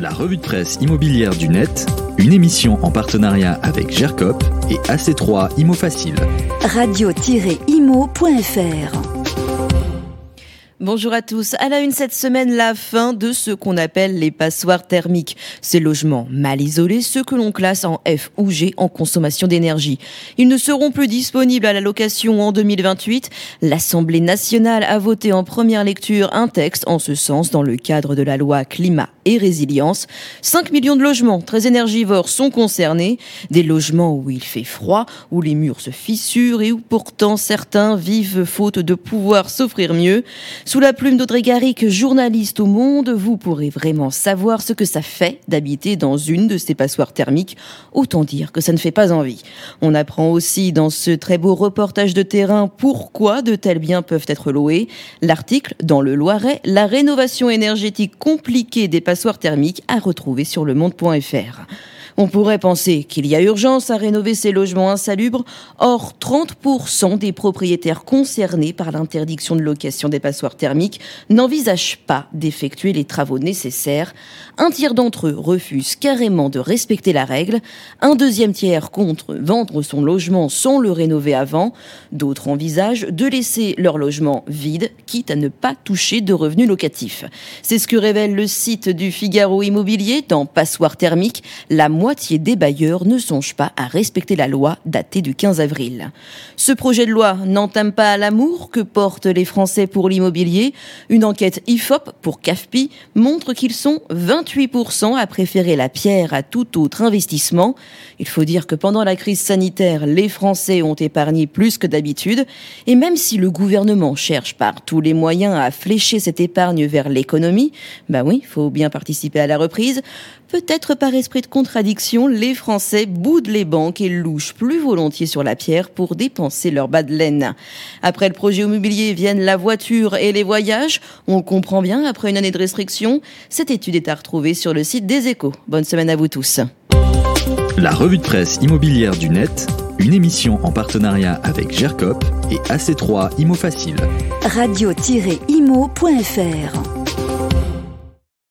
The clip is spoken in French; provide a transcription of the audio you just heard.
La revue de presse immobilière du net, une émission en partenariat avec GERCOP et AC3 Imo Facile. Radio-imo.fr Bonjour à tous. À la une cette semaine, la fin de ce qu'on appelle les passoires thermiques. Ces logements mal isolés, ceux que l'on classe en F ou G en consommation d'énergie. Ils ne seront plus disponibles à la location en 2028. L'Assemblée nationale a voté en première lecture un texte en ce sens dans le cadre de la loi climat résilience. 5 millions de logements très énergivores sont concernés. Des logements où il fait froid, où les murs se fissurent et où pourtant certains vivent faute de pouvoir s'offrir mieux. Sous la plume d'Audrey Garrick, journaliste au Monde, vous pourrez vraiment savoir ce que ça fait d'habiter dans une de ces passoires thermiques. Autant dire que ça ne fait pas envie. On apprend aussi dans ce très beau reportage de terrain pourquoi de tels biens peuvent être loués. L'article dans le Loiret, la rénovation énergétique compliquée des passoires thermiques à retrouver sur le monde.fr. On pourrait penser qu'il y a urgence à rénover ces logements insalubres. Or, 30% des propriétaires concernés par l'interdiction de location des passoires thermiques n'envisagent pas d'effectuer les travaux nécessaires. Un tiers d'entre eux refusent carrément de respecter la règle. Un deuxième tiers contre vendre son logement sans le rénover avant. D'autres envisagent de laisser leur logement vide, quitte à ne pas toucher de revenus locatifs. C'est ce que révèle le site du Figaro Immobilier dans Passoire thermique. La des bailleurs ne songent pas à respecter la loi datée du 15 avril. Ce projet de loi n'entame pas l'amour que portent les Français pour l'immobilier. Une enquête IFOP pour CAFPI montre qu'ils sont 28% à préférer la pierre à tout autre investissement. Il faut dire que pendant la crise sanitaire, les Français ont épargné plus que d'habitude. Et même si le gouvernement cherche par tous les moyens à flécher cette épargne vers l'économie, bah oui, faut bien participer à la reprise, peut-être par esprit de contradiction les Français boudent les banques et louchent plus volontiers sur la pierre pour dépenser leur bas de laine. Après le projet immobilier viennent la voiture et les voyages. On le comprend bien après une année de restriction. Cette étude est à retrouver sur le site des échos. Bonne semaine à vous tous. La revue de presse immobilière du net, une émission en partenariat avec GERCOP et AC3 Imo Facile. Radio-imo.fr